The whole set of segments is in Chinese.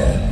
Podcast.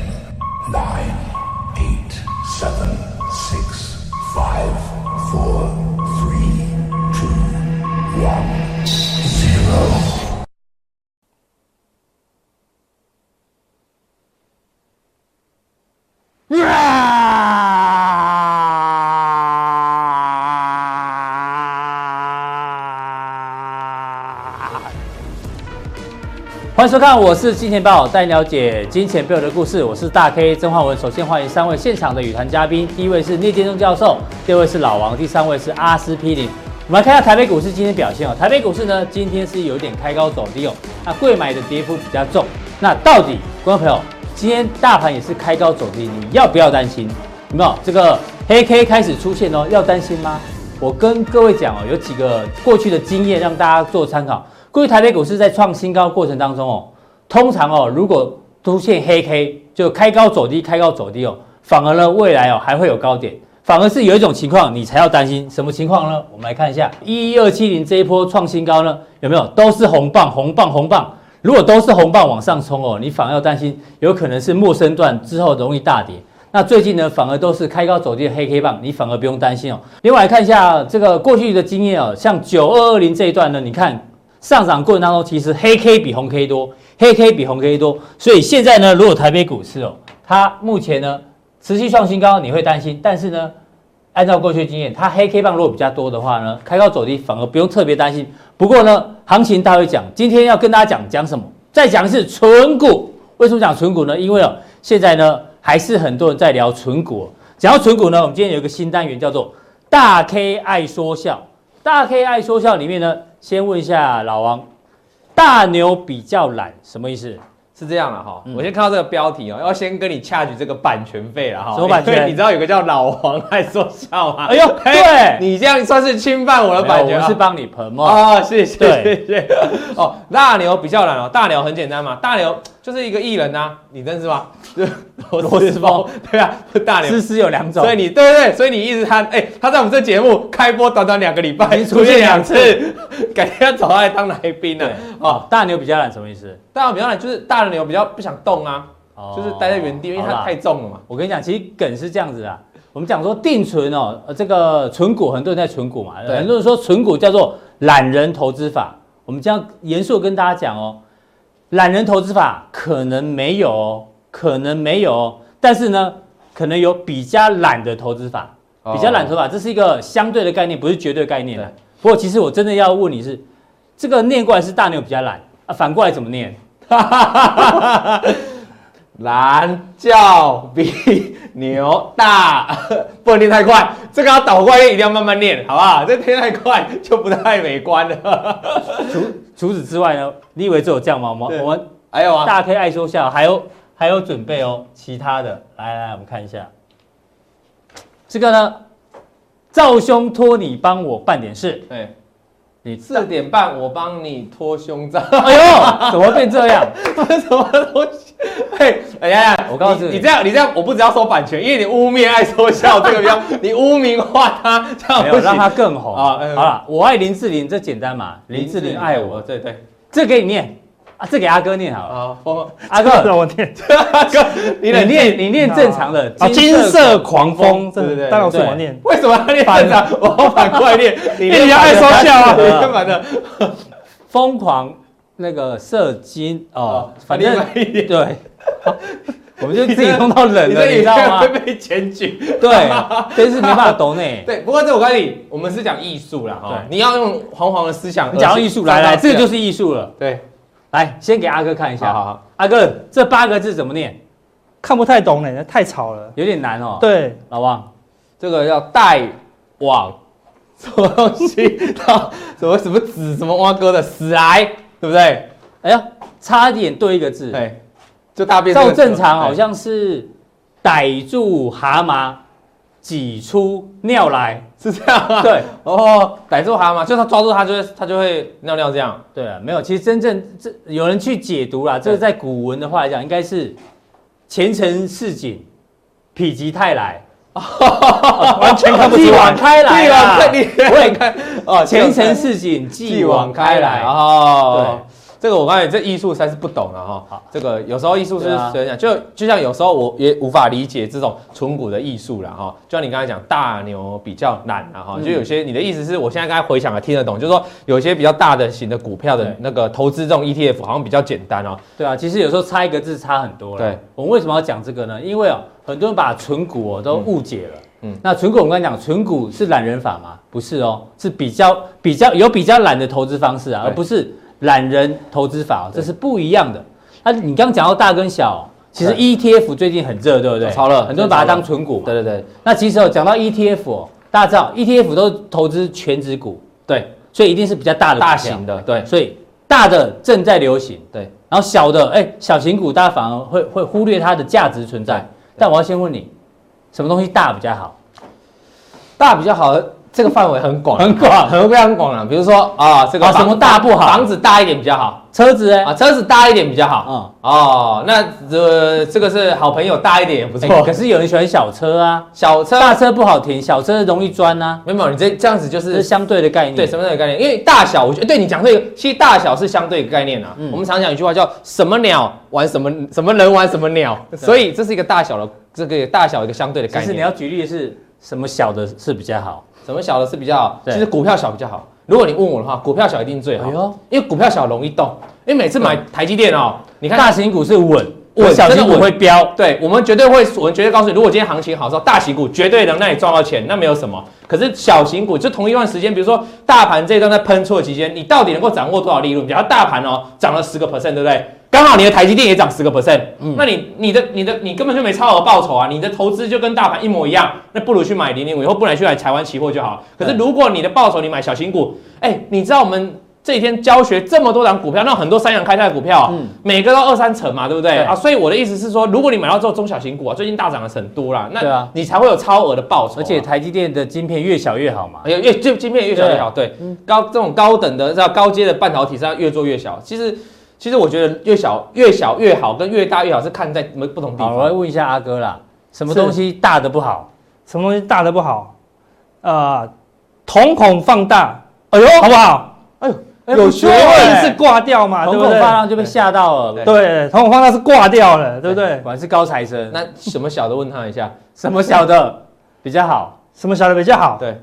收看，我是金钱豹，带你了解金钱背后的故事。我是大 K 曾焕文。首先欢迎三位现场的与谈嘉宾，第一位是聂建中教授，第二位是老王，第三位是阿司匹林。我们来看一下台北股市今天表现哦。台北股市呢，今天是有点开高走低哦。那柜买的跌幅比较重。那到底，观众朋友，今天大盘也是开高走低，你要不要担心？有没有这个黑 K 开始出现哦？要担心吗？我跟各位讲哦，有几个过去的经验让大家做参考。各位台北股市在创新高过程当中哦，通常哦，如果出现黑 K 就开高走低，开高走低哦，反而呢未来哦还会有高点，反而是有一种情况你才要担心，什么情况呢？我们来看一下一一二七零这一波创新高呢，有没有都是红棒红棒红棒？如果都是红棒往上冲哦，你反而要担心，有可能是末升段之后容易大跌。那最近呢，反而都是开高走低的黑 K 棒，你反而不用担心哦。另外来看一下这个过去的经验哦，像九二二零这一段呢，你看。上涨过程当中，其实黑 K 比红 K 多，黑 K 比红 K 多，所以现在呢，如果台北股市哦，它目前呢持续创新高，你会担心。但是呢，按照过去经验，它黑 K 棒如果比较多的话呢，开高走低反而不用特别担心。不过呢，行情大会讲，今天要跟大家讲讲什么？再讲的是存股。为什么讲存股呢？因为哦，现在呢还是很多人在聊存股。讲到存股呢，我们今天有一个新单元叫做大 K 爱说笑。大 K 爱说笑里面呢。先问一下老王，大牛比较懒，什么意思？是这样了哈，我先看到这个标题哦，要先跟你掐取这个版权费了哈。什么版权？你知道有个叫老王在说笑吗？哎呦，对，你这样算是侵犯我的版权。我是帮你喷嘛。啊，谢谢谢谢。哦，大牛比较懒哦，大牛很简单嘛，大牛就是一个艺人呐，你认识吗？罗斯峰，对啊，大牛。诗诗有两种，所以你对对对，所以你一直他哎，他在我们这节目开播短短两个礼拜，出现两次，改天要找他来当来宾了。哦，大牛比较懒什么意思？大牛比较懒就是大牛比较不想动啊，就是待在原地，因为它太重了嘛。我跟你讲，其实梗是这样子的，我们讲说定存哦，这个存股很多人在存股嘛，很多人说存股叫做懒人投资法。我们这样严肃跟大家讲哦，懒人投资法可能没有哦。可能没有，但是呢，可能有比较懒的投资法，比较懒投资法，这是一个相对的概念，不是绝对概念。不过，其实我真的要问你是，这个念过来是大牛比较懒啊，反过来怎么念？懒叫比牛大，不能念太快，这个要倒过来一定要慢慢念，好不好？这念太快就不太美观了。除除此之外呢，你以为只有这样吗？我们我们还有啊，大 K 爱说笑，还有。还有准备哦，其他的，来来来，我们看一下，这个呢，赵兄托你帮我办点事，对，你四点半我帮你脱胸罩，哎呦，怎么变这样？什么东西？嘿，哎呀，我告诉你，你这样你这样，我不只要收版权，因为你污蔑爱说笑这个标，你污名化他，这样没有让他更红啊。好了，我爱林志玲，这简单嘛，林志玲爱我，对对，这给你念。啊，这给阿哥念好了。啊，风阿哥让我念。阿哥，你念 你念正常的。啊，金色狂风，对对对。当然是我念。为什么要念反常？我反过来念。你比较爱说笑啊。干嘛的？疯狂那个射精哦，反正对。我们就自己弄到冷了，你知道吗？会被检举。对，真是没办法懂呢。对，不过这我告诉你，我们是讲艺术啦哈。你要用黄黄的思想。讲艺术，来来，这个就是艺术了。对。来，先给阿哥看一下。好，好，阿哥，这八个字怎么念？看不太懂呢，太吵了，有点难哦。对，老王，这个要带往什么东西？到什么什么子什么蛙哥的死来，对不对？哎呀，差点对一个字。对，就大便。照正常好像是逮住蛤蟆。挤出尿来是这样啊？对，哦，逮住蛤蟆，就他抓住他就会他就会尿尿这样。对啊，没有，其实真正这有人去解读啦，这个在古文的话来讲，应该是前程似锦，否极泰来，完全看不出来。继往开来，继往开，我也看哦，前程似锦，继往开来哦。这个我刚才这艺术实在是不懂了哈。好，这个有时候艺术是怎样？就就像有时候我也无法理解这种纯股的艺术了哈。就像你刚才讲，大牛比较懒了哈。就有些你的意思是我现在刚才回想了听得懂，就是说有些比较大的型的股票的那个投资这种 ETF 好像比较简单哦。对啊，其实有时候差一个字差很多了。对，我们为什么要讲这个呢？因为哦，很多人把纯股哦都误解了。嗯，那纯股我们刚才讲，纯股是懒人法吗？不是哦，是比较比较有比较懒的投资方式啊，而不是懒人投资法，这是不一样的。那你刚刚讲到大跟小，其实 ETF 最近很热，对不对？超热，很多人把它当存股。对对对。那其实哦，讲到 ETF 哦，大家知道 ETF 都投资全值股，对，所以一定是比较大的大型的，对，所以大的正在流行，对，然后小的哎小型股，大家反而会会忽略它的价值存在。但我要先问你。什么东西大比较好？大比较好，这个范围很广，很广，很非常广了。比如说啊，这个什么大不好？房子大一点比较好，车子哎，啊，车子大一点比较好。嗯，哦，那这这个是好朋友大一点也不错。可是有人喜欢小车啊，小车大车不好停，小车容易钻呐。没有，你这这样子就是相对的概念。对，什么样的概念？因为大小，我觉得对你讲这个，其实大小是相对的概念啊。我们常讲一句话叫“什么鸟玩什么，什么人玩什么鸟”，所以这是一个大小的。这个大小一个相对的概念。其实你要举例的是什么小的是比较好，什么小的是比较好。其实股票小比较好。如果你问我的话，股票小一定最好。因为股票小容易动。因为每次买台积电哦，你看大型股是稳，稳小心，我会飙。对，我们绝对会，我们绝对告诉你，如果今天行情好的时候，大型股绝对能让你赚到钱，那没有什么。可是小型股就同一段时间，比如说大盘这一段在喷出的期间，你到底能够掌握多少利润？比如大盘哦涨了十个 percent，对不对？刚好你的台积电也涨十个 percent，嗯，那你你的你的你根本就没超额报酬啊！你的投资就跟大盘一模一样，那不如去买零零五，以后不然去买台湾期货就好。可是如果你的报酬你买小型股，哎，你知道我们这几天教学这么多档股票，那很多三阳开泰的股票，嗯，每个都二三成嘛，对不对，对啊？所以我的意思是说，如果你买到之后中小型股啊，最近大涨的很多啦，那你才会有超额的报酬，啊。而且台积电的晶片越小越好嘛，越越就晶片越小越好，对，高这种高等的叫高阶的半导体是要越做越小，其实。其实我觉得越小越小越好，跟越大越好是看在什么不同地方。好，我来问一下阿哥啦，什么东西大的不好？什么东西大的不好？呃，瞳孔放大，哎呦，好不好？哎呦，有学问是挂掉嘛，对不对？瞳孔放大就被吓到了，对，瞳孔放大是挂掉了，对不对？果然是高材生。那什么小的？问他一下，什么小的比较好？什么小的比较好？对。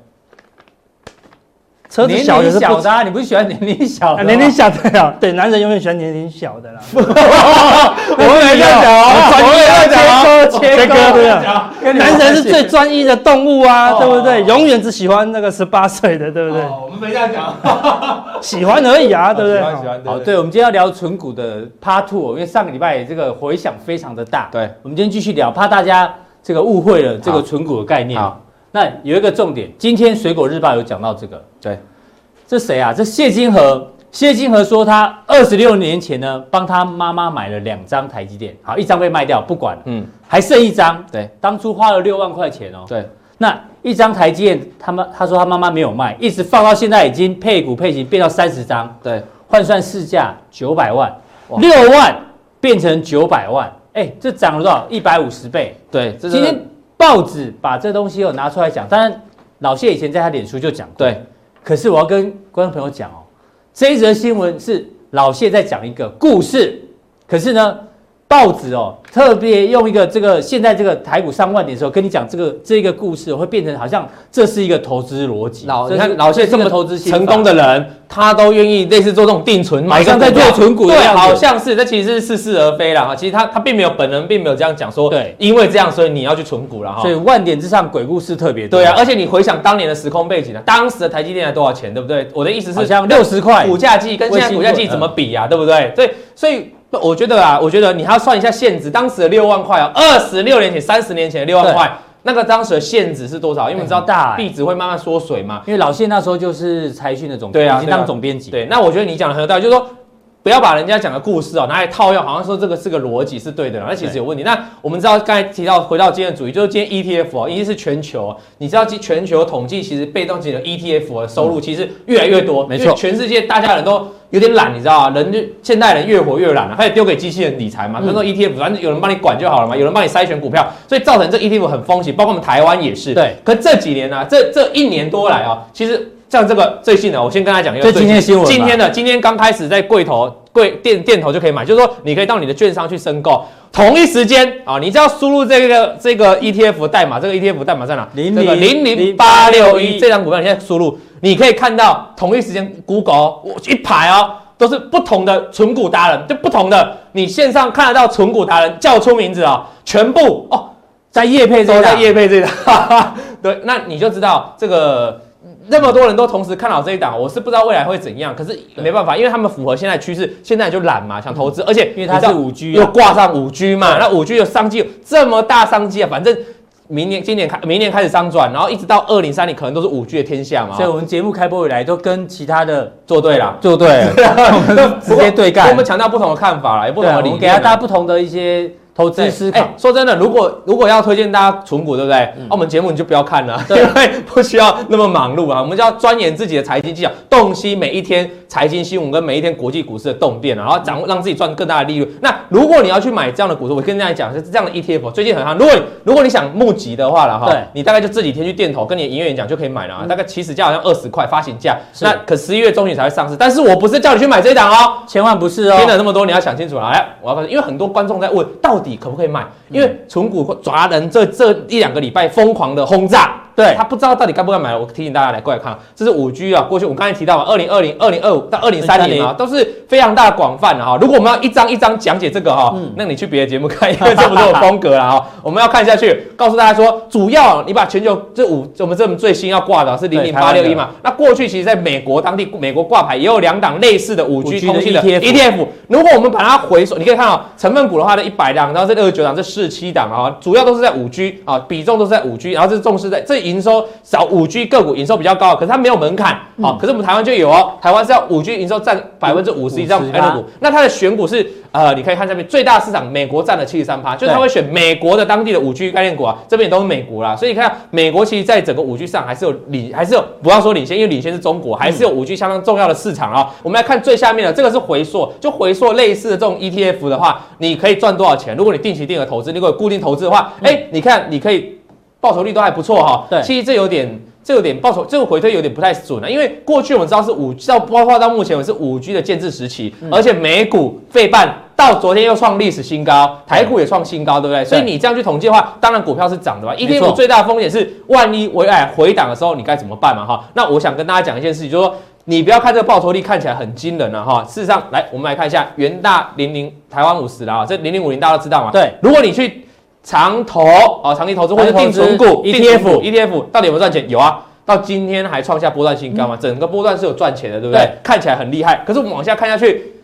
车子小也是小的，你不是喜欢年龄小的？年龄小的呀，对，男人永远喜欢年龄小的啦。我们也要讲，我们也要讲，切割对啊。男人是最专一的动物啊，对不对？永远只喜欢那个十八岁的，对不对？我们没这样讲，喜欢而已啊，对不对？喜欢喜欢。好，对，我们今天要聊纯股的 Part Two，因为上个礼拜这个回响非常的大。对，我们今天继续聊，怕大家这个误会了这个纯股的概念。那有一个重点，今天水果日报有讲到这个，对，这谁啊？这谢金河，谢金河说他二十六年前呢，帮他妈妈买了两张台积电，好，一张被卖掉，不管了，嗯，还剩一张，对，当初花了六万块钱哦，对，那一张台积电，他妈他说他妈妈没有卖，一直放到现在已经配股配型变到三十张，对，换算市价九百万，六万变成九百万，哎，这涨了多少？一百五十倍，对，今天。报纸把这东西又拿出来讲，当然老谢以前在他脸书就讲过，对。可是我要跟观众朋友讲哦，这一则新闻是老谢在讲一个故事，可是呢。报纸哦，特别用一个这个现在这个台股上万点的时候，跟你讲这个这个故事，会变成好像这是一个投资逻辑。老你看老谢这么投资成功的人，他都愿意类似做这种定存，马上在做存股，对，好像是这其实是似是而非了哈。其实他他并没有本人并没有这样讲说，对，因为这样所以你要去存股了哈。所以万点之上鬼故事特别多。对啊，而且你回想当年的时空背景呢，当时的台积电才多少钱，对不对？我的意思是像六十块，股价计跟现在股价计怎么比呀，对不对？所以所以。我觉得啊，我觉得你还要算一下现值，当时的六万块啊，二十六年前、三十年前的六万块，那个当时的现值是多少？因为你知道大币值会慢慢缩水嘛。因为老谢那时候就是财讯的总编辑，对啊，已经当总编辑。对，那我觉得你讲的很有道理，就是说。不要把人家讲的故事哦拿来套用，好像说这个是个逻辑是对的，那其实有问题。那我们知道刚才提到回到今天的主题，就是今天 ETF 哦，一定是全球。你知道，全球统计其实被动型的 ETF 的收入其实越来越多，没错。全世界大家人都有点懒，你知道吗？人就现代人越活越懒了，开始丢给机器人理财嘛。比如说 ETF，反正有人帮你管就好了嘛，有人帮你筛选股票，所以造成这 ETF 很风险，包括我们台湾也是。对。可这几年呢，这这一年多来啊，其实。像这个最近的，我先跟大家讲一个。就今天新闻。今天的，今天刚开始在柜头柜店店头就可以买，就是说你可以到你的券商去申购，同一时间啊，你只要输入这个这个 ETF 代码，这个 ETF 代码在哪？零零零零八六一这张股票，你现在输入，你可以看到同一时间 Google 我一排哦，都是不同的存股达人，就不同的，你线上看得到存股达人叫出名字啊，全部哦。在叶配这在叶配这档，对，那你就知道这个那么多人都同时看好这一档，我是不知道未来会怎样，可是没办法，因为他们符合现在趋势，现在就懒嘛，想投资，而且因为它是五 G，又挂上五 G 嘛，那五 G 的商机有这么大商机啊，反正明年、今年开、明年开始商转，然后一直到二零三零，可能都是五 G 的天下嘛。所以我们节目开播以来都跟其他的做对了，做对了，直接对干。我们强调不同的看法啦，也不同的理念，给大家不同的一些。投资思考、欸，说真的，如果如果要推荐大家存股，对不对？那、嗯啊、我们节目你就不要看了，因为不需要那么忙碌啊。我们就要钻研自己的财经技巧，洞悉每一天财经新闻跟每一天国际股市的动变，啊然后掌握让自己赚更大的利润。那如果你要去买这样的股市，我跟大家讲是这样的 ETF，最近很夯。如果如果你想募集的话了哈，你大概就这几天去店头跟你的营业员讲就可以买了啊，嗯、大概起始价好像二十块发行价，那可十一月中旬才会上市。但是我不是叫你去买这一档哦，千万不是哦。听了那么多，你要想清楚了。哎，我要告诉你，因为很多观众在问，到底可不可以买？因为存股抓人这这一两个礼拜疯狂的轰炸。对，他不知道到底该不该买，我提醒大家来过来看，这是五 G 啊。过去我们刚才提到嘛，二零二零、二零二五到二零三零啊，都是非常大广泛的哈。如果我们要一张一张讲解这个哈，嗯、那你去别的节目看，因为这不是我风格了哈。我们要看下去，告诉大家说，主要你把全球这五，我们这么最新要挂的是零零八六一嘛。那过去其实在美国当地，美国挂牌也有两档类似的五 G 通信的 ETF。如果我们把它回收，你可以看到成分股的话，这一百档，然后这六十九档，这四十七档啊，主要都是在五 G 啊，比重都是在五 G，然后这是重视在这营收少。五 G 个股营收比较高，可是它没有门槛，好、嗯，可是我们台湾就有哦，台湾是要五 G 营收占百分之五十以上的股，那它的选股是呃，你可以看下面最大市场美国占了七十三趴，就是它会选美国的当地的五 G 概念股啊，这边也都是美国啦，所以你看美国其实在整个五 G 上还是有领，还是有不要说领先，因为领先是中国，还是有五 G 相当重要的市场啊。我们来看最下面的这个是回溯，就回溯类似的这种 ETF 的话，你可以赚多少钱？如果你定期定额投资，如果有固定投资的话，哎、欸，你看你可以报酬率都还不错哈。对，其实这有点。这有点报酬，这个回推有点不太准啊，因为过去我们知道是五到包括到目前为止是五 G 的建制时期，嗯、而且美股费半到昨天又创历史新高，台股也创新高，对不对？所以你这样去统计的话，当然股票是涨的吧？ETF 最大的风险是万一回哎回档的时候，你该怎么办嘛？哈，那我想跟大家讲一件事情，就是说你不要看这个报酬率看起来很惊人了哈，事实上，来我们来看一下元大零零台湾五十啦，这零零五零大家都知道嘛？对，如果你去。长投啊，长期投资或者定存股 ETF ETF 到底有没有赚钱？有啊，到今天还创下波段新高嘛？整个波段是有赚钱的，对不对？看起来很厉害。可是我们往下看下去，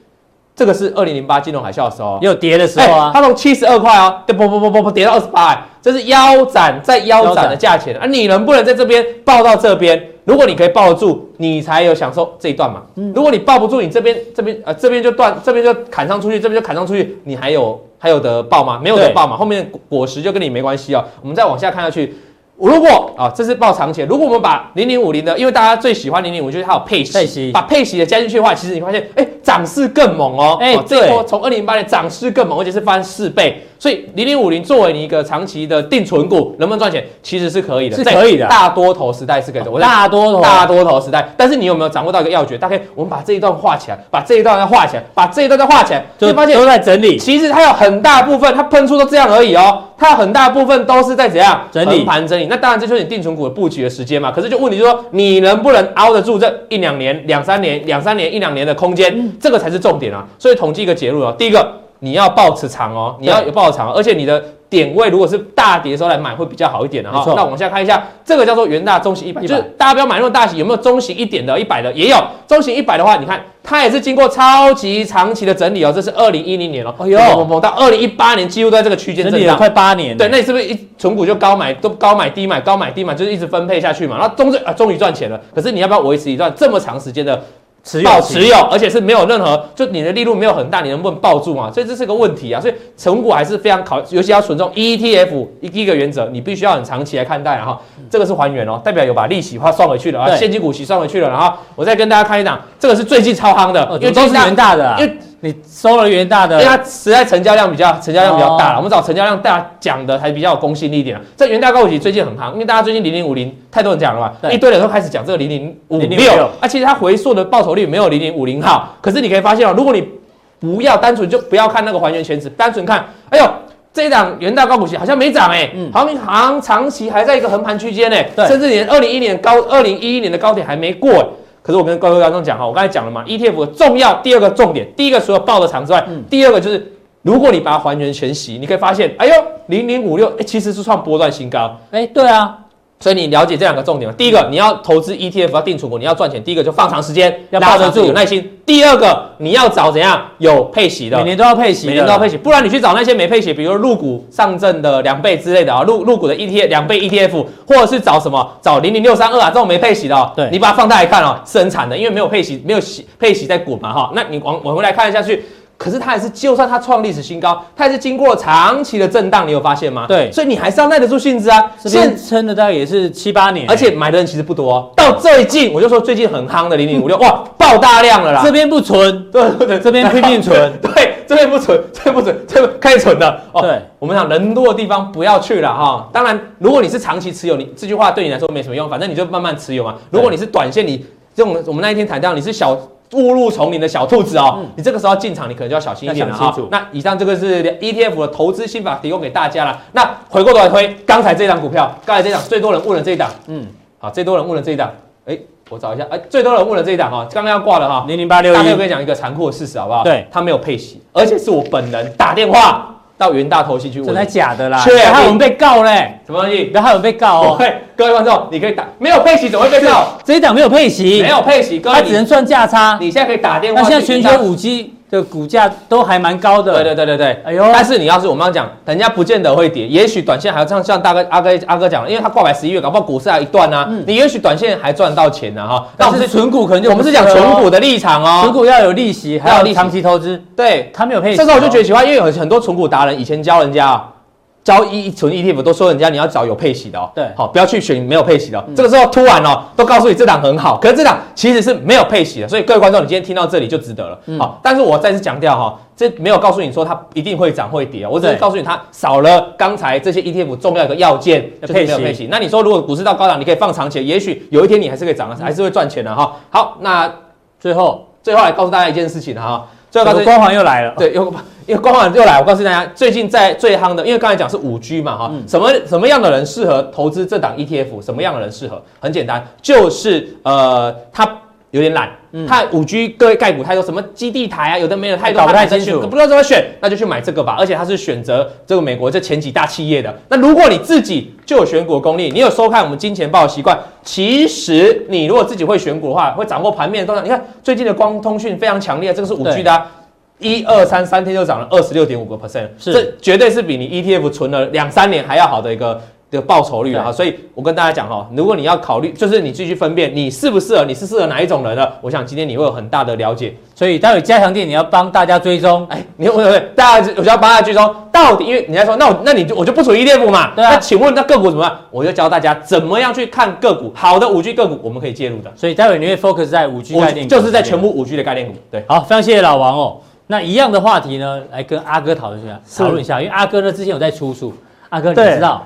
这个是二零零八金融海啸的时候，也有跌的时候啊。它从七十二块哦，不不不不不跌到二十八，这是腰斩再腰斩的价钱啊！你能不能在这边抱到这边？如果你可以抱得住，你才有享受这一段嘛。如果你抱不住，你这边这边呃这边就断，这边就砍上出去，这边就砍上出去，你还有？还有得抱吗？没有得抱嘛，后面的果实就跟你没关系哦。我们再往下看下去，如果啊，这是报长期。如果我们把零零五零的，因为大家最喜欢零零五，就是它有配息，配息把配息的加进去的话，其实你发现，哎，涨势更猛哦。哎，这一波从二零零八年涨势更猛，而且是翻四倍。所以零零五零作为你一个长期的定存股，能不能赚钱？其实是可以的，是可以的。大多头时代是可以的，大多头大多头时代。但是你有没有掌握到一个要诀？大概我们把这一段画起来，把这一段再画起来，把这一段再画起来，就会发现都在整理。其实它有很大部分，它喷出都这样而已哦。它有很大部分都是在怎样整理盘整理。那当然这就是你定存股的布局的时间嘛。可是就问题就是说，你能不能熬得住这一两年、两三年、两三年、一两年的空间？这个才是重点啊。所以统计一个结论哦，第一个。你要抱持长哦，你要有抱持长，而且你的点位如果是大跌的时候来买会比较好一点的哈。那往下看一下，这个叫做元大中型一百，就是大家不要买那么大型，有没有中型一点的？一百的也有，中型一百的话，你看它也是经过超级长期的整理哦，这是二零一零年哦，哎呦，到二零一八年几乎都在这个区间整理了快八年。对，那你是不是一存股就高买都高买低买高买低买，就是一直分配下去嘛？然后终于啊终于赚钱了，可是你要不要维持一段这么长时间的？持有持有，而且是没有任何，就你的利润没有很大，你能不能抱住嘛？所以这是个问题啊。所以成股还是非常考，尤其要存重 ETF 一个原则，你必须要很长期来看待。然后这个是还原哦，代表有把利息花算回去了啊，现金股息算回去了。然后我再跟大家看一档，这个是最近超夯的，因为都是元大的，因为你收了元大的，因为它实在成交量比较成交量比较大了，哦我们找成交量大讲的还比较有公信力一点啊。这元大高股息最近很夯，因为大家最近零零五零太多人讲了嘛，一堆人都开始讲这个零零五0056六，啊，其实它回溯的报酬率没有零零五零好，可是你可以发现哦，如果你不要单纯就不要看那个还原权值，单纯看，哎呦。这一档元大高股息好像没涨哎、欸，嗯好像好像长期还在一个横盘区间呢，对甚至连二零一年高二零一一年的高点还没过、欸。可是我跟各位观众讲哈，我刚才讲了嘛，ETF 的重要第二个重点，第一个除了报的长之外，嗯第二个就是如果你把它还原全息，你可以发现，哎呦，零零五六，哎，其实是创波段新高。哎，对啊，所以你了解这两个重点吗？第一个，你要投资 ETF 要定存股，你要赚钱，第一个就放长时间，要抱得住有耐心。第二个，你要找怎样有配息的，每年都要配息，每年都要配息，不然你去找那些没配息，比如说入股上证的两倍之类的啊，入入股的 ETF 两倍 ETF，或者是找什么找零零六三二啊这种没配息的哦，对你把它放大来看哦，是很惨的，因为没有配息，没有息配息在滚嘛哈，那你往往回来看下去。可是它还是，就算它创历史新高，它还是经过了长期的震荡，你有发现吗？对所以你还是要耐得住性子啊。现撑的大概也是七八年，而且买的人其实不多、哦，到最近我就说最近很夯的零零五六，哇，爆大量了啦。这边不存，对对对，这边拼命存，对，这边不存，这边不存，这边开始存的。哦，对，我们讲人多的地方不要去了哈。当然，如果你是长期持有，你这句话对你来说没什么用，反正你就慢慢持有嘛。如果你是短线，你这种我们那一天谈到你是小。误入丛林的小兔子哦，嗯、你这个时候进场，你可能就要小心一点了哈、哦。那以上这个是 ETF 的投资心法，提供给大家了。那回过头来推刚才这档股票，刚才这档最多人问了这一档，嗯，好，最多人问了这一档，哎，我找一下，哎，最多人问了这一档哈，刚刚要挂了哈，零零八六一，大概我跟你讲一个残酷的事实好不好？对，他没有配息，而且是我本人打电话。到元大投信去问，真的假的啦？确定害我们被告嘞？什么东西？不要害我们被告哦！对，各位观众，你可以打，没有配息怎么会被告？这一档没有配息，没有配息，各位它只能赚价差。你现在可以打电话。那现在全球五 G 的股价都还蛮高的。对对对对对。哎呦，但是你要是我们刚刚讲，人家不见得会跌，也许短线还要像像大哥阿哥阿哥讲，因为他挂牌十一月，搞不好股市还有一段呢。你也许短线还赚到钱呢哈。但是纯股可能就我们是讲纯股的立场哦，纯股要有利息，还有长期投资。对，他没有配息。这时候我就觉得奇怪，因为有很多纯股达人以前教人家啊。交易存 ETF 都说人家你要找有配息的哦，对，好，不要去选没有配息的。这个时候突然哦，都告诉你这档很好，可是这档其实是没有配息的，所以各位观众，你今天听到这里就值得了。好，但是我再次强调哈，这没有告诉你说它一定会涨会跌，我只是告诉你它少了刚才这些 ETF 重要一个要件，就是没有配息。那你说如果股市到高档，你可以放长钱，也许有一天你还是可以涨的，还是会赚钱的哈。好，那最后最后来告诉大家一件事情哈。最后，光环又来了。对，又因为光环又来。我告诉大家，最近在最夯的，因为刚才讲是五 G 嘛，哈、嗯，什么什么样的人适合投资这档 ETF？什么样的人适合？很简单，就是呃，他有点懒，他五 G 各位概股太多，什么基地台啊，有的没有太多，搞不太清楚，不知道怎么选，那就去买这个吧。而且它是选择这个美国这前几大企业的。那如果你自己就有选股的功力，你有收看我们金钱豹的习惯，其实你如果自己会选股的话，会掌握盘面的动向。你看最近的光通讯非常强烈，这个是五 G 的、啊，一二三三天就涨了二十六点五个 percent，这绝对是比你 ETF 存了两三年还要好的一个。的报酬率啊，所以我跟大家讲哈，如果你要考虑，就是你继续分辨你适不适合，你是适合哪一种人的，我想今天你会有很大的了解。所以待会加强店你要帮大家追踪，哎，你会不会大家我就要帮大家追踪到底，因为你在说那我那你就我就不属于 ETF 嘛，对啊。那请问那个股怎么办？我就教大家怎么样去看个股，好的五 G 个股我们可以介入的。所以待会你会 focus 在五 G 概念股，就是在全部五 G 的概念股。对，好，非常谢谢老王哦。那一样的话题呢，来跟阿哥讨论一下，讨论一下，因为阿哥呢之前有在出书，阿哥你知道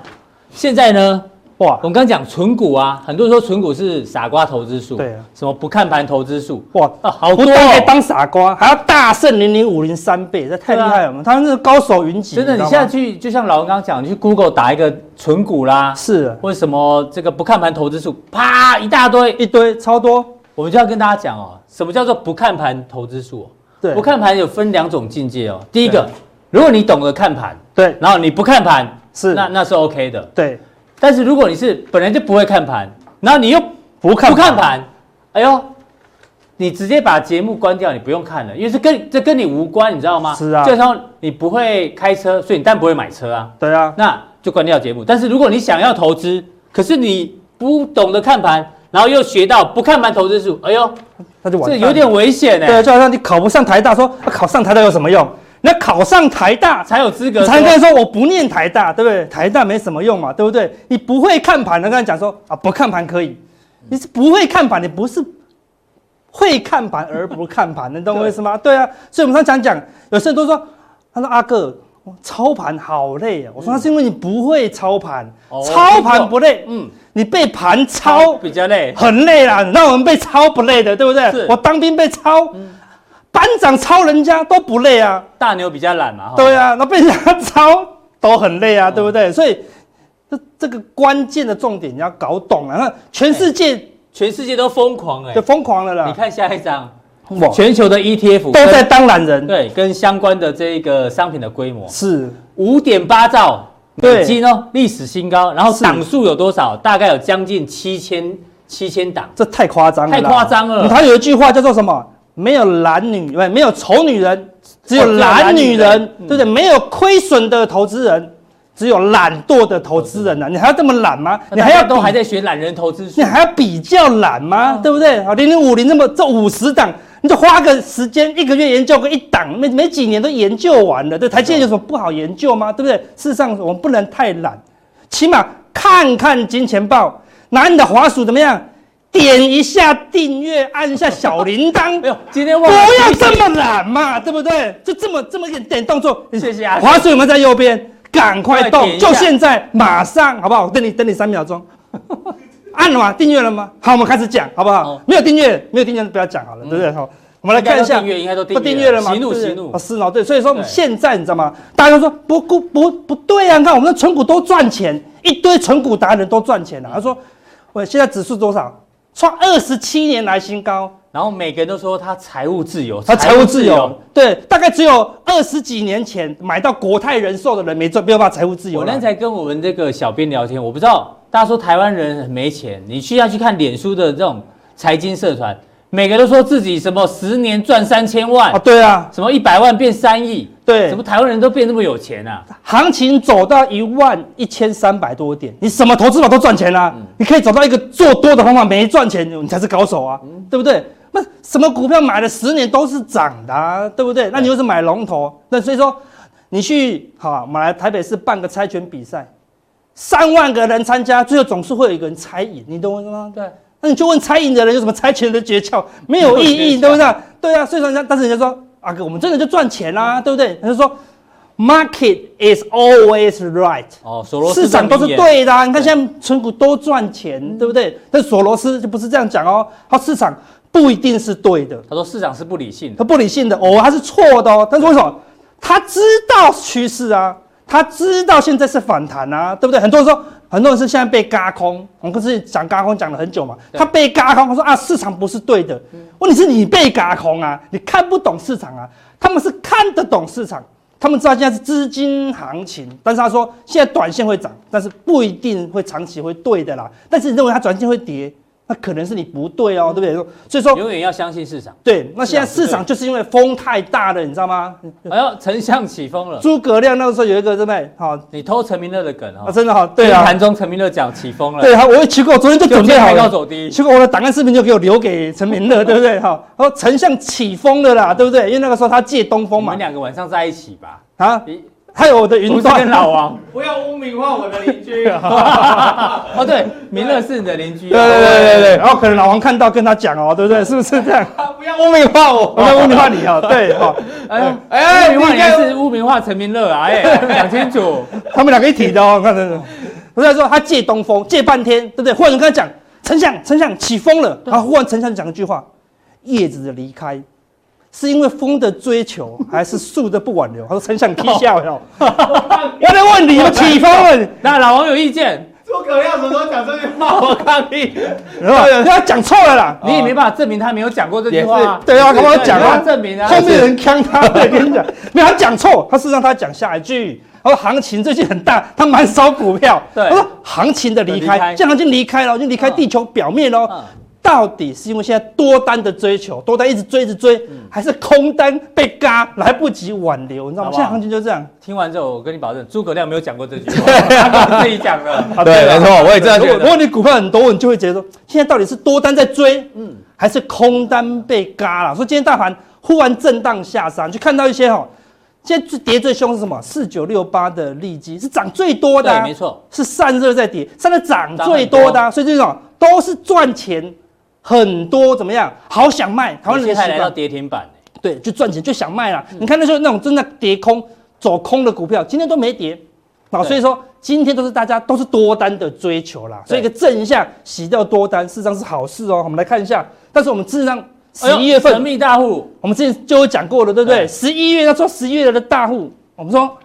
现在呢？哇，我们刚刚讲存股啊，很多人说存股是傻瓜投资术，对啊，什么不看盘投资术，哇啊，好多、哦，不但可以当傻瓜，还要大胜零零五零三倍，这太厉害了嘛！啊、他们是高手云集，真的，你现在去，就像老王刚刚讲，你去 Google 打一个存股啦，是，或者什么这个不看盘投资术，啪一大堆。一堆超多，我们就要跟大家讲哦，什么叫做不看盘投资术？对，不看盘有分两种境界哦，第一个，如果你懂得看盘，对，然后你不看盘，是，那那是 OK 的，对。但是如果你是本来就不会看盘，然后你又不看不看盘，哎呦，你直接把节目关掉，你不用看了，因为这跟这跟你无关，你知道吗？是啊。就像你不会开车，所以你当然不会买车啊。对啊。那就关掉节目。但是如果你想要投资，可是你不懂得看盘，然后又学到不看盘投资术，哎呦，那就完这有点危险哎。对，就好像你考不上台大，说考上台大有什么用？那考上台大才有资格，才跟人说我不念台大，对不对？台大没什么用嘛，对不对？你不会看盘的，跟他讲说啊，不看盘可以。你是不会看盘，你不是会看盘而不看盘，你懂我意思吗？对啊，所以我们常常讲，有些人都说，他说阿哥操盘好累啊。我说那是因为你不会操盘，操盘不累，嗯，你被盘操比较累，很累啦。那我们被操不累的，对不对？我当兵被操，班长抄人家都不累啊。大牛比较懒嘛，对啊，那被人家抄 都很累啊，对不对？所以这这个关键的重点你要搞懂啊，那全世界。全世界都疯狂哎、欸，就疯狂了啦！你看下一张，全球的 ETF 都在当懒人，对，跟相关的这个商品的规模是五点八兆美金哦，历史新高。然后档数有多少？大概有将近七千七千档，这太夸张了，太夸张了。他有一句话叫做什么？没有懒女，没有丑女人，只有懒女人，对不对？没有亏损的投资人。只有懒惰的投资人呐、啊，你还要这么懒吗？你还要都还在学懒人投资，你还要比较懒吗？哦、对不对？啊，零零五零那么这五十档，你就花个时间一个月研究个一档，没没几年都研究完了。对，台积电有什么不好研究吗？对不对？事实上我们不能太懒，起码看看金钱豹，拿你的滑鼠怎么样？点一下订阅，按一下小铃铛。哎呦，今天忘了不要这么懒嘛，对不对？就这么这么一点动作。谢谢啊。滑鼠有没有在右边？赶快动！就现在，马上，好不好？等你，等你三秒钟。按了吗？订阅了吗？好，我们开始讲，好不好？没有订阅，没有订阅，不要讲好了，对不对？好，我们来看一下，订阅应该都订阅了吗？喜怒喜怒，啊，是哦，对，所以说我们现在你知道吗？大家都说不不不不对啊！你看我们的存股都赚钱，一堆存股达人都赚钱了。他说，我，现在指数多少？创二十七年来新高。然后每个人都说他财务自由，他财务自由，对，大概只有二十几年前买到国泰人寿的人没赚，没有办法财务自由。我刚才跟我们这个小编聊天，我不知道大家说台湾人很没钱，你需要去看脸书的这种财经社团，每个都说自己什么十年赚三千万啊，对啊，什么一百万变三亿，对，什么台湾人都变那么有钱啊？行情走到一万一千三百多点，你什么投资法都赚钱啊？嗯、你可以找到一个做多的方法没赚钱，你才是高手啊，嗯、对不对？那什么股票买了十年都是涨的，啊，对不对？那你又是买龙头，那所以说你去哈，我们来台北市办个猜拳比赛，三万个人参加，最后总是会有一个人猜赢，你懂我意思吗？对，那你就问猜赢的人有什么猜拳的诀窍？没有意义，对不对？对啊，所以说人家，但是人家说阿哥，我们真的就赚钱啦，啊，对不对？他就说。Market is always right。哦，索罗斯市场都是对的，啊。你看现在存股都赚钱，嗯、对不对？但索罗斯就不是这样讲哦，他市场不一定是对的。他说市场是不理性的，他不理性的哦，他是错的哦。但是为什么？他知道趋势啊，他知道现在是反弹啊，对不对？很多人说，很多人是现在被架空，我们不是讲架空讲了很久嘛？他被架空，他说啊，市场不是对的。问题是你被架空啊，你看不懂市场啊，他们是看得懂市场。他们知道现在是资金行情，但是他说现在短线会涨，但是不一定会长期会对的啦。但是你认为它短线会跌，那可能是你不对哦，对不对？所以说永远要相信市场。对，那现在市场就是因为风太大了，你知道吗？哎呦，丞相起风了。诸葛亮那个时候有一个对不对？好，你偷陈明乐的梗啊？真的好，对啊。盘中陈明乐讲起风了。对啊，我一奇怪，我昨天就准备好了。高走低。结果我的档案视频就给我留给陈明乐，对不对？哈，然后丞相起风了啦，对不对？因为那个时候他借东风嘛。你们两个晚上在一起吧。啊，还有我的云端老王，不要污名化我的邻居。哦，对，明乐是你的邻居。对对对对对，然后可能老王看到跟他讲哦，对不对？是不是这样？不要污名化我，不要污名化你哦。对，好。哎哎，污名化你是污名化陈明乐啊？哎，讲清楚，他们两个一体的哦。看看，我在说他借东风借半天，对不对？忽然跟他讲，丞相丞相起风了，然后忽然丞相讲一句话，叶子的离开。是因为风的追求，还是树的不挽留？他说：“丞相踢笑了。”我在问你，有起风了？那老王有意见？诸葛亮什么时候讲这句话？我抗议！他讲错了啦！你也没办法证明他没有讲过这句话。对啊，他讲啊，证明啊，后面人坑他。我跟你讲，没有他讲错，他是让他讲下一句，他说行情最近很大，他蛮少股票。对，他说行情的离开，这样已经离开了，已经离开地球表面喽。到底是因为现在多单的追求，多单一直追一直追，嗯、还是空单被嘎来不及挽留？你知道吗？好好现在行情就这样。听完之后，我跟你保证，诸葛亮没有讲过这句话，他自己讲的。啊、对，没错，我也这样觉得。如果你股票很多，你就会觉得说，现在到底是多单在追，嗯，还是空单被嘎了？说今天大盘忽然震荡下山，就看到一些哈，现在跌最凶是什么？四九六八的利基是涨最多的、啊，对，没错，是散热在跌，散热涨最多的、啊，所以这种都是赚钱。很多怎么样？好想卖，台湾人的习现在来到，跌停板，对，就赚钱就想卖啦。你看那时候那种正在跌空、走空的股票，今天都没跌，啊，所以说今天都是大家都是多单的追求啦，所以一个正向洗掉多单，事实上是好事哦。我们来看一下，但是我们事实上十一月份哎神秘大户，我们之前就有讲过了，对不对？对十一月要做十一月的大户，我们说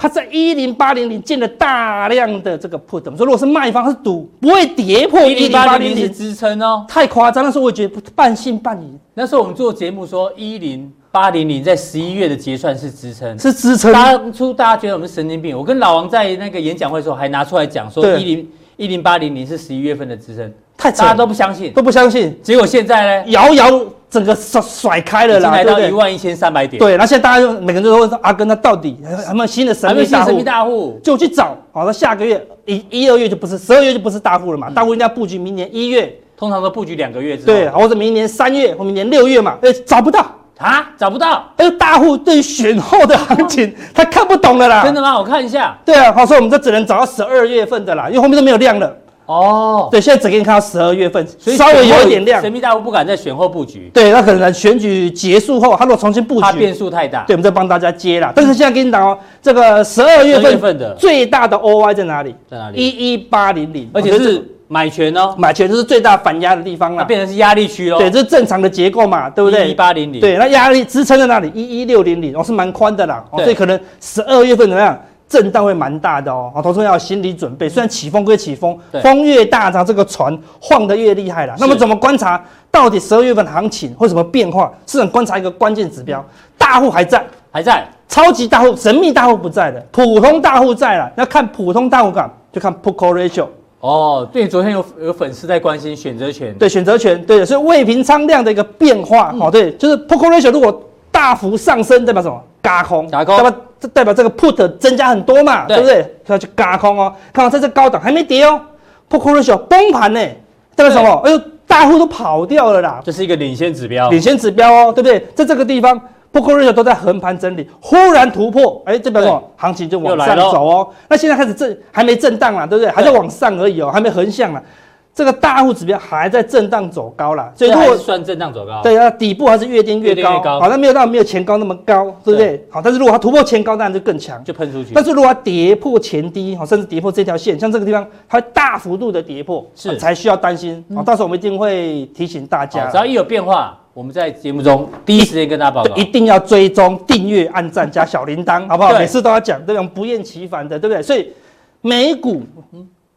他在一零八零零建了大量的这个 put，我们说如果是卖方，他是赌不会跌破一零八八零零支撑哦。太夸张。那时候我也觉得半信半疑，那时候我们做节目说一零八零零在十一月的结算是支撑，是支撑。当初大家觉得我们是神经病，我跟老王在那个演讲会的时候还拿出来讲说对一零一零八零零是十一月份的支撑，太扯大家都不相信。都不相信，结果现在呢，遥遥整个甩甩开了啦，对？到一万一千三百点，对，那现在大家就每个人都问说阿根，那到底还有没有新的神秘大户？有新神秘大户，就去找，好，那下个月一一二月就不是，十二月就不是大户了嘛，大户应该布局明年一月，通常都布局两个月之后，对，或者明年三月或明年六月嘛，哎，找不到。啊，找不到，哎，大户对于选后的行情他看不懂了啦。真的吗？我看一下，对啊，好，所以我们这只能找到十二月份的啦，因为后面都没有量了。哦，对，现在只给你看到十二月份，所以稍微有一点量神。秘大户不敢在选后布局，对，那可能选举结束后，他如果重新布局变局，数太大。对，我们再帮大家接啦。但是现在给你讲哦，这个十二月份份的最大的 OI 在哪里？在哪里？一一八零零，而且是买权哦，买权就是最大反压的地方啦。那变成是压力区哦。对，这是正常的结构嘛，对不对？一八零零，对，那压力支撑在哪里？一一六零零，哦，是蛮宽的啦，哦，所以可能十二月份怎么样？震荡会蛮大的哦，好，投资人要有心理准备。虽然起风归起风对，风越大，它这个船晃得越厉害了。那么怎么观察到底十二月份行情会什么变化？市场观察一个关键指标，大户还在，还在。超级大户、神秘大户不在的，普通大户在了。要看普通大户干，就看 put call ratio。哦，对，昨天有有粉丝在关心选择权，对选择权，对的，所以未平仓量的一个变化，嗯哦，对，就是 put call ratio 如果大幅上升，代表什么？轧空，轧空代表这代表这个 put 增加很多嘛，对对不对？它就轧空哦。看到在这高档还没跌哦，put call ratio 崩盘呢，代表什么？哎呦，大户都跑掉了啦，这是一个领先指标。领先指标哦，对不对？在这个地方。put call ratio 都在横盘整理，忽然突破，哎，这表示什么？行情就往上走哦。那现在开始震，还没震荡啦，对不对？还在往上而已哦，还没横向啦。这个大户指标还在震荡走高啦，所以如果算震荡走高，对啊，底部还是越跌越高，好，但没有到没有前高那么高，对不对？好，但是如果它突破前高，当然就更强，就喷出去。但是如果它跌破前低，好，甚至跌破这条线，像这个地方，它会大幅度的跌破，是才需要担心。好，到时候我们一定会提醒大家，只要一有变化，我们在节目中第一时间跟大家报告，一定要追踪、订阅、按赞加小铃铛，好不好？每次都要讲，对不对？不厌其烦的，对不对？所以美股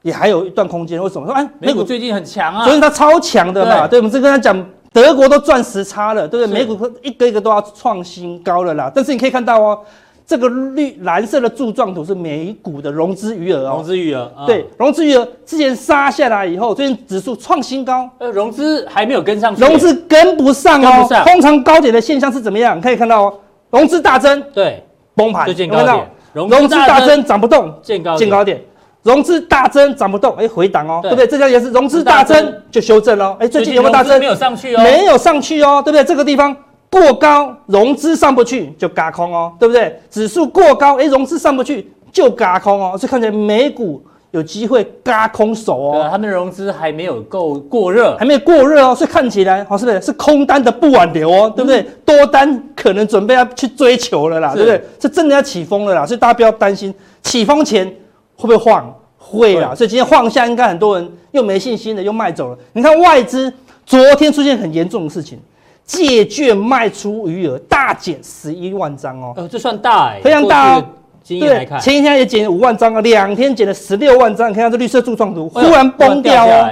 也还有一段空间。为什么说哎，美股最近很强啊？所以它超强的嘛，对对，我们是跟他讲，德国都赚时差了，对不对？美股一个一个都要创新高了啦。但是你可以看到哦，这个绿蓝色的柱状图是美股的融资余额融哦。资余额，嗯对，融资余额之前杀下来以后，最近指数创新高，呃，融资还没有跟上去，融资跟不上哦跟不上。通常高点的现象是怎么样？可以看到哦，融资大增，对，崩盘，就见有没有看到高点，融融资大增涨不动，见高见高点，融资大增涨不动，哎，回档哦，对对不对？这家也是融资大大增增就修正喽，哎，最近有没有大增没？有上去哦，没有上去哦，对不对？这个地方过高，融资上不去就嘎空哦，对不对？指数过高，哎，融资上不去就嘎空哦，所以看起来美股有机会嘎空手哦，他们的融资还没有够过热，还没有过热哦，所以看起来好是不是是空单的不挽留哦，对不对？多单可能准备要去追求了啦，是对不对？是真的要起风了啦，所以大家不要担心，起风前会不会晃？会啦，所以今天晃下，应该很多人又没信心了又卖走了。你看外资昨天出现很严重的事情，借券卖出余额大减十一万张哦，呃，这算大哎，非常大哦过去的经验来看，前一天也减五万张啊，两天减了十六万张，你看到这绿色柱状图，忽然崩掉哦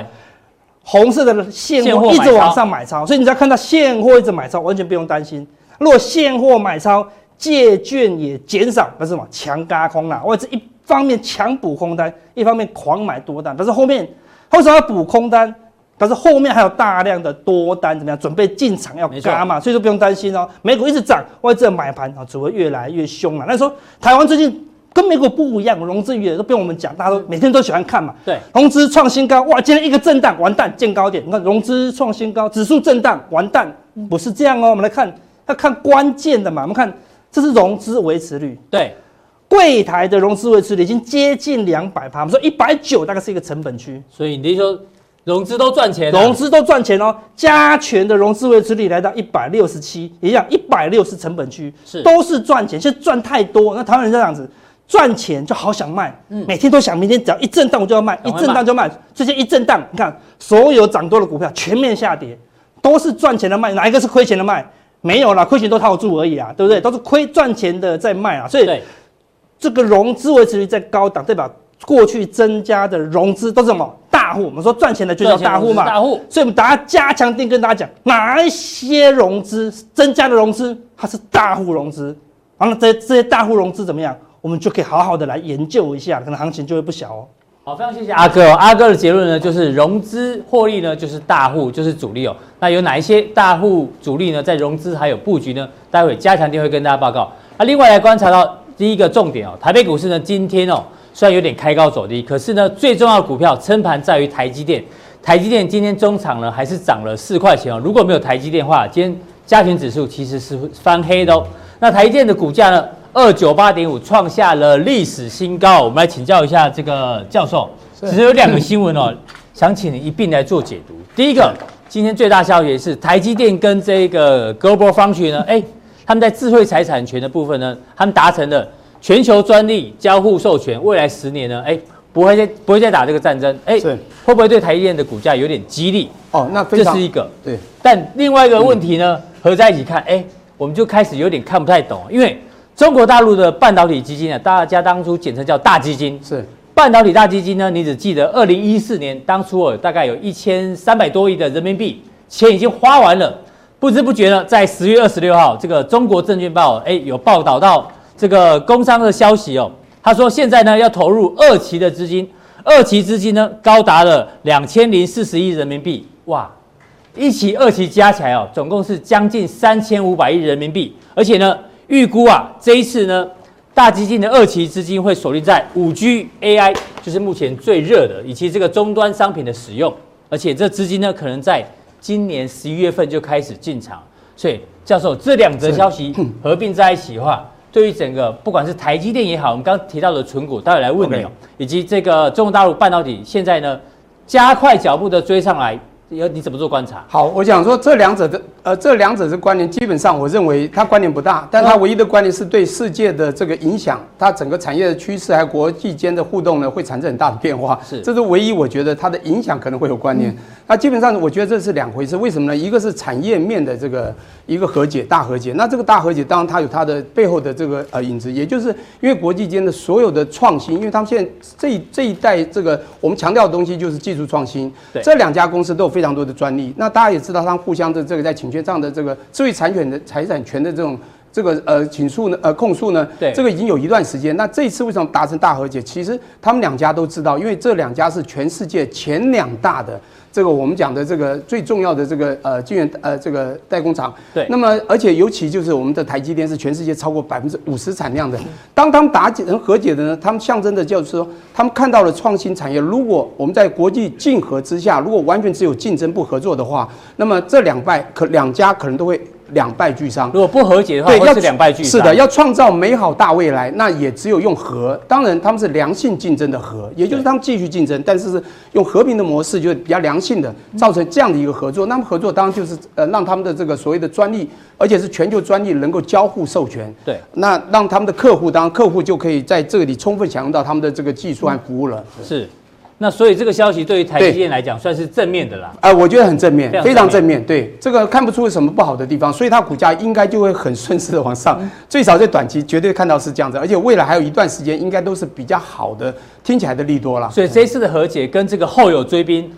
红色的现现货一直往上买超，所以你只要看到现货一直买超，完全不用担心。如果现货买超，借券也减少，那是什么？强加空啊，外资一方面强补空单，一方面狂买多单，但是后面他为什么要补空单？但是后面还有大量的多单，怎么样？准备进场要没轧嘛，所以说不用担心哦。美股一直涨，外资的买盘啊只会越来越凶了。那时候台湾最近跟美股不一样，融资余额都被我们讲，大家都每天都喜欢看嘛。对，融资创新高，哇！今天一个震荡，完蛋，见高点。你看融资创新高，指数震荡，完蛋，不是这样哦。我们来看，要看关键的嘛。我们看，这是融资维持率，对，柜台的融资维持率已经接近两百趴。我们说一百九大概是一个成本区，所以你就说融资都赚钱，融资都赚钱哦。加权的融资维持率来到一百六十七，一样一百六是成本区，是都是赚钱，现在赚太多。那台湾人这样子赚钱就好想卖，嗯，每天都想明天只要一震荡我就要卖，一震荡就卖。最近一震荡，你看所有涨多的股票全面下跌，都是赚钱的卖，哪一个是亏钱的卖？没有啦，亏钱都套住而已啊，对不对？都是亏赚钱的在卖啊，所以这个融资维持率在高档，代表过去增加的融资都是什么？大户，我们说赚钱的就叫大户嘛，大户。所以我们大家加强定跟大家讲，哪一些融资增加的融资，它是大户融资。完了，这这些大户融资怎么样？我们就可以好好的来研究一下，可能行情就会不小哦。好，非常谢谢阿哥哦。阿哥的结论呢，就是融资获利呢，就是大户就是主力哦。那有哪一些大户主力呢，在融资还有布局呢？待会加强定会跟大家报告。那另外来观察到第一个重点哦，台北股市呢，今天哦。虽然有点开高走低，可是呢，最重要的股票撑盘在于台积电。台积电今天中场呢还是涨了四块钱哦。如果没有台积电的话，今天加权指数其实是翻黑的哦。那台积电的股价呢，二九八点五创下了历史新高。我们来请教一下这个教授，其实有两个新闻哦，想请你一并来做解读。第一个，今天最大消息是台积电跟这个 Global Foundries 呢，哎，他们在智慧财产权的部分呢，他们达成了。全球专利交互授权，未来十年呢？哎，不会再不会再打这个战争？哎，是会不会对台积电的股价有点激励？哦，那非常这是一个对。但另外一个问题呢，嗯、合在一起看，哎，我们就开始有点看不太懂，因为中国大陆的半导体基金啊，大家当初简称叫大基金，是半导体大基金呢，你只记得二零一四年当初哦，大概有一千三百多亿的人民币钱已经花完了，不知不觉呢，在十月二十六号，这个中国证券报哎有报道到。这个工商的消息哦，他说现在呢要投入二期的资金，二期资金呢高达了两千零四十亿人民币，哇，一期二期加起来哦，总共是将近三千五百亿人民币，而且呢预估啊这一次呢大基金的二期资金会锁定在五 G AI，就是目前最热的以及这个终端商品的使用，而且这资金呢可能在今年十一月份就开始进场，所以教授这两则消息合并在一起的话。对于整个不管是台积电也好，我们刚刚提到的存股，待会来问你哦，以及这个中国大陆半导体现在呢加快脚步的追上来。要你怎么做观察？好，我想说这两者的呃，这两者的关联，基本上我认为它关联不大，但它唯一的关联是对世界的这个影响，它整个产业的趋势还有国际间的互动呢，会产生很大的变化。是，这是唯一我觉得它的影响可能会有关联。那基本上我觉得这是两回事，为什么呢？一个是产业面的这个一个和解，大和解。那这个大和解当然它有它的背后的这个呃影子，也就是因为国际间的所有的创新，因为他们现在这一这一代这个我们强调的东西就是技术创新，对，这两家公司都有非常多的专利，那大家也知道，他们互相的这个在侵权上的这个智慧产权的财产权的这种这个呃请诉呢，呃控诉呢，对，这个已经有一段时间。那这一次为什么达成大和解？其实他们两家都知道，因为这两家是全世界前两大的。这个我们讲的这个最重要的这个呃晶圆呃这个代工厂，对，那么而且尤其就是我们的台积电是全世界超过百分之五十产量的。当他们达成和解的呢，他们象征的就是说，他们看到了创新产业。如果我们在国际竞合之下，如果完全只有竞争不合作的话，那么这两败可两家可能都会。两败俱伤。如果不和解的话，对，要是两败俱伤。是的，要创造美好大未来，那也只有用和。当然，他们是良性竞争的和，也就是他们继续竞争，但是是用和平的模式，就是比较良性的，造成这样的一个合作。那么合作当然就是呃，让他们的这个所谓的专利，而且是全球专利能够交互授权。对，那让他们的客户，当然客户就可以在这里充分享用到他们的这个技术和服务了。是。那所以这个消息对于台积电来讲算是正面的啦。呃，我觉得很正面，非常正面。对，这个看不出什么不好的地方，所以它股价应该就会很顺势的往上。最少在短期绝对看到是这样子，而且未来还有一段时间应该都是比较好的，听起来的利多啦。所以这一次的和解跟这个后有追兵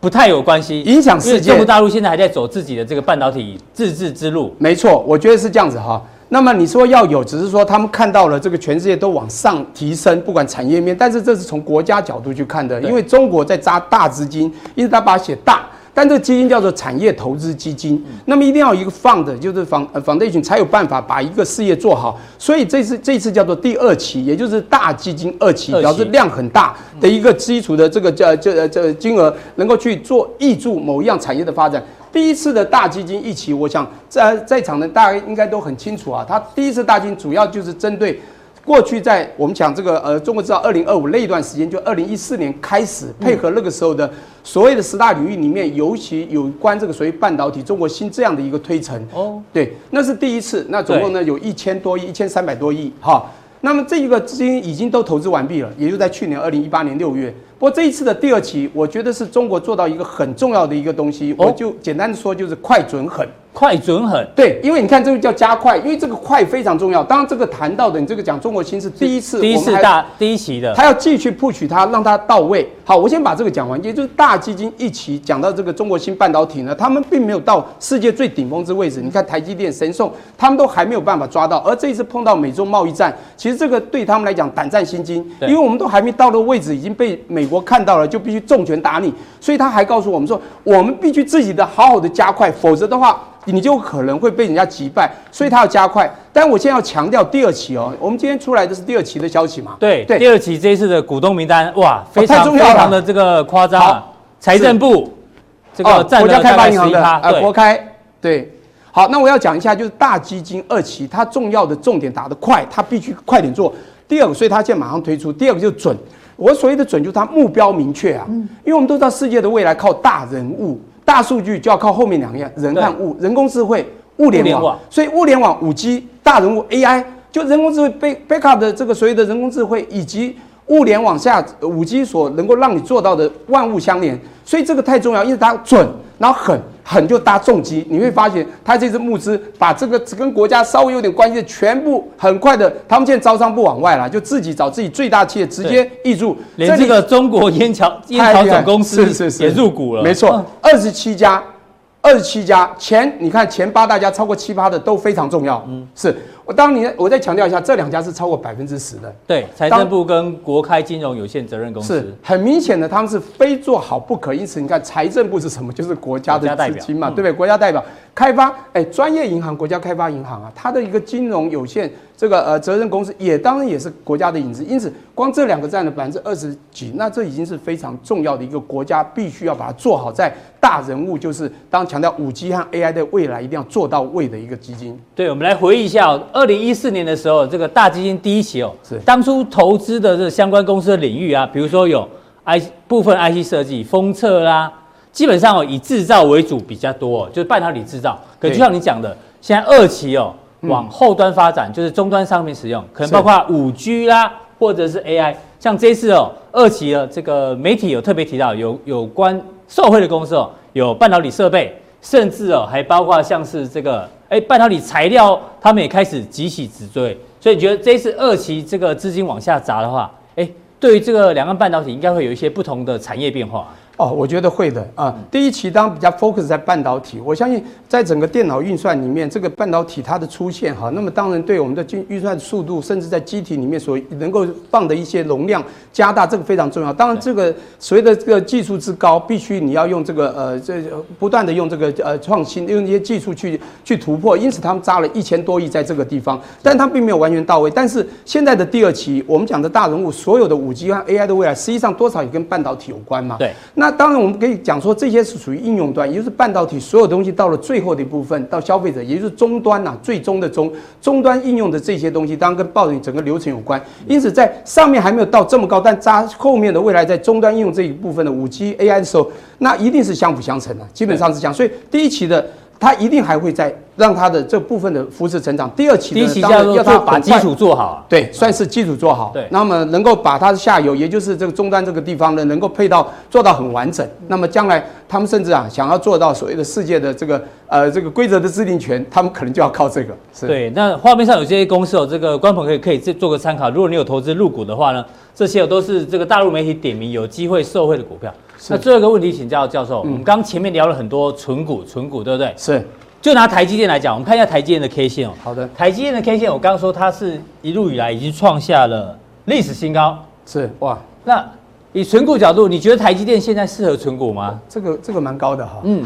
不太有关系，影响世界。中国大陆现在还在走自己的这个半导体自治之路。没错，我觉得是这样子哈。那么你说要有，只是说他们看到了这个全世界都往上提升，不管产业面，但是这是从国家角度去看的，因为中国在扎大资金，因为他把它写大，但这个基金叫做产业投资基金，那么一定要有一个 fund，就是 foundation 才有办法把一个事业做好，所以这次这次叫做第二期，也就是大基金二期，表示量很大的一个基础的这个叫这这金额，能够去做挹注某一样产业的发展。第一次的大基金一期，我想在在场的大家应该都很清楚啊。它第一次大基金主要就是针对过去在我们讲这个呃中国制造二零二五那一段时间，就二零一四年开始配合那个时候的所谓的十大领域里面，尤其有关这个所谓半导体中国芯这样的一个推陈。哦，对，那是第一次。那总共呢有一千多亿，一千三百多亿。哈，那么这一个资金已经都投资完毕了，也就在去年二零一八年六月。不过这一次的第二期，我觉得是中国做到一个很重要的一个东西，我就简单的说，就是快准狠。快准狠，对，因为你看这个叫加快，因为这个快非常重要。当然，这个谈到的，你这个讲中国芯是第一次，第一次大第一期的，他要继续 push 它，让它到位。好，我先把这个讲完，也就是大基金一起讲到这个中国芯半导体呢，他们并没有到世界最顶峰之位置。你看台积电、神送，他们都还没有办法抓到。而这一次碰到美中贸易战，其实这个对他们来讲胆战心惊，因为我们都还没到那个位置，已经被美国看到了，就必须重拳打你。所以他还告诉我们说，我们必须自己的好好的加快，否则的话。你就可能会被人家击败，所以他要加快。但我现在要强调第二期哦，我们今天出来的是第二期的消息嘛？对对，第二期这一次的股东名单哇，非常、哦、非常的这个夸张啊！财政部这个占了大概十一趴，呃，国开对。好，那我要讲一下，就是大基金二期，它重要的重点打得快，它必须快点做。第二个，所以它现在马上推出。第二个就是准，我所谓的准就是它目标明确啊，嗯、因为我们都知道世界的未来靠大人物。大数据就要靠后面两样，人和物，人工智慧、物联网。所以物联网、五 G、大人物、AI，就人工智慧 back backup 的这个所谓的人工智慧，以及物联网下五 G 所能够让你做到的万物相连。所以这个太重要，因为它准，然后狠。很就搭重机，你会发现他这次募资把这个只跟国家稍微有点关系的全部很快的，他们现在招商不往外了，就自己找自己最大企业直接挹注，连这个中国烟草烟草总公司是是是也入股了，没错，二十七家，二十七家前你看前八大家超过七八的都非常重要，嗯，是。我当你我再强调一下，这两家是超过百分之十的。对，财政部跟国开金融有限责任公司是很明显的，他们是非做好不可。因此，你看财政部是什么？就是国家的资金嘛，对不对？国家代表开发，哎，专业银行国家开发银行啊，它的一个金融有限这个呃责任公司也当然也是国家的影子。因此，光这两个占了百分之二十几，那这已经是非常重要的一个国家必须要把它做好，在大人物就是当强调五 G 和 AI 的未来一定要做到位的一个基金。对，我们来回忆一下。二零一四年的时候，这个大基金第一期哦，是当初投资的这相关公司的领域啊，比如说有 I 部分 IC 设计、封测啦，基本上哦以制造为主比较多，哦，就是半导体制造。可就像你讲的，现在二期哦往后端发展，就是终端商品使用，可能包括五 G 啦，或者是 AI。像这次哦二期的这个媒体有特别提到，有有关受惠的公司哦，有半导体设备，甚至哦还包括像是这个。哎，半导体材料他们也开始集起直追，所以你觉得这一次二期这个资金往下砸的话，哎，对于这个两岸半导体应该会有一些不同的产业变化。哦，我觉得会的啊。第一期当然比较 focus 在半导体，我相信在整个电脑运算里面，这个半导体它的出现哈，那么当然对我们的运运算速度，甚至在机体里面所能够放的一些容量加大，这个非常重要。当然，这个随着这个技术之高，必须你要用这个呃这不断的用这个呃创新，用一些技术去去突破。因此，他们扎了一千多亿在这个地方，但它并没有完全到位。但是现在的第二期，我们讲的大人物，所有的五 G 和 AI 的未来，实际上多少也跟半导体有关嘛。对，那。那当然，我们可以讲说，这些是属于应用端，也就是半导体所有东西到了最后的一部分，到消费者，也就是终端呐、啊，最终的终终端应用的这些东西，当然跟报的整个流程有关。因此，在上面还没有到这么高，但扎后面的未来在终端应用这一部分的五 G AI 的时候，那一定是相辅相成的，基本上是这样。所以第一期的。它一定还会在让它的这部分的扶持成长。第二期呢，第一期要要它把基础做好，啊，对，算是基础做好。对，那么能够把它的下游，也就是这个终端这个地方呢，能够配到做到很完整。那么将来他们甚至啊，想要做到所谓的世界的这个呃这个规则的制定权，他们可能就要靠这个。是。对，那画面上有些公司哦，这个观众可以可以做个参考。如果你有投资入股的话呢，这些都是这个大陆媒体点名有机会受惠的股票。那最后一个问题，请教教授，嗯、我们刚前面聊了很多存股，存股对不对？是。就拿台积电来讲，我们看一下台积电的 K 线哦。好的。台积电的 K 线，我刚刚说它是一路以来已经创下了历史新高。是哇。那以存股角度，你觉得台积电现在适合存股吗？这个这个蛮高的哈。嗯。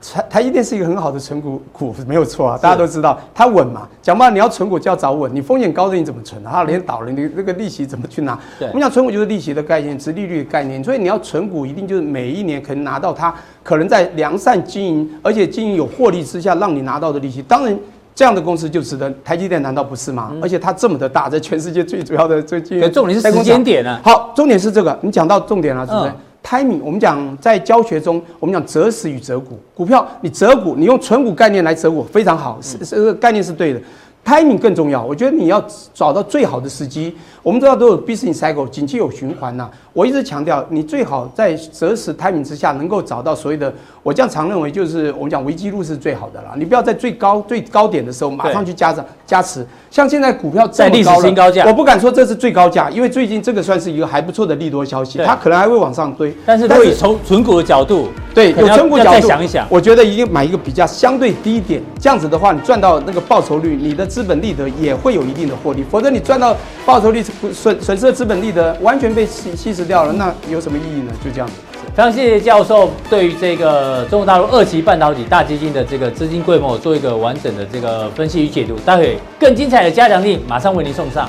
台台积电是一个很好的存股股，没有错啊，大家都知道它稳嘛。讲白了，你要存股就要找稳，你风险高的你怎么存啊？它连倒了，你那个利息怎么去拿？我们讲存股就是利息的概念，殖利率的概念，所以你要存股一定就是每一年可能拿到它可能在良善经营，而且经营有获利之下让你拿到的利息。当然。这样的公司就值得。台积电难道不是吗？而且它这么的大，在全世界最主要的最近。重点是时间点啊。好，重点是这个，你讲到重点了，是不是？timing，我们讲在教学中，我们讲择时与择股。股票你择股，你用存股概念来择股非常好，是这个概念是对的。timing 更重要，我觉得你要找到最好的时机。我们知道都有 business cycle，景气有循环呐。我一直强调，你最好在择时 timing 之下，能够找到所谓的，我这样常认为就是我们讲危机入市是最好的啦。你不要在最高最高点的时候马上去加涨加持。像现在股票在历史新高价，我不敢说这是最高价，因为最近这个算是一个还不错的利多消息，它可能还会往上堆。但是，以从存股的角度，对，有存股角度再想一想，我觉得一定买一个比较相对低一点，这样子的话，你赚到那个报酬率，你的资本利得也会有一定的获利。否则你赚到报酬率损损失的资本利得完全被稀稀释掉了，那有什么意义呢？就这样子。非常谢谢教授对于这个中国大陆二期半导体大基金的这个资金规模做一个完整的这个分析与解读。待会更精彩的加强力马上为您送上。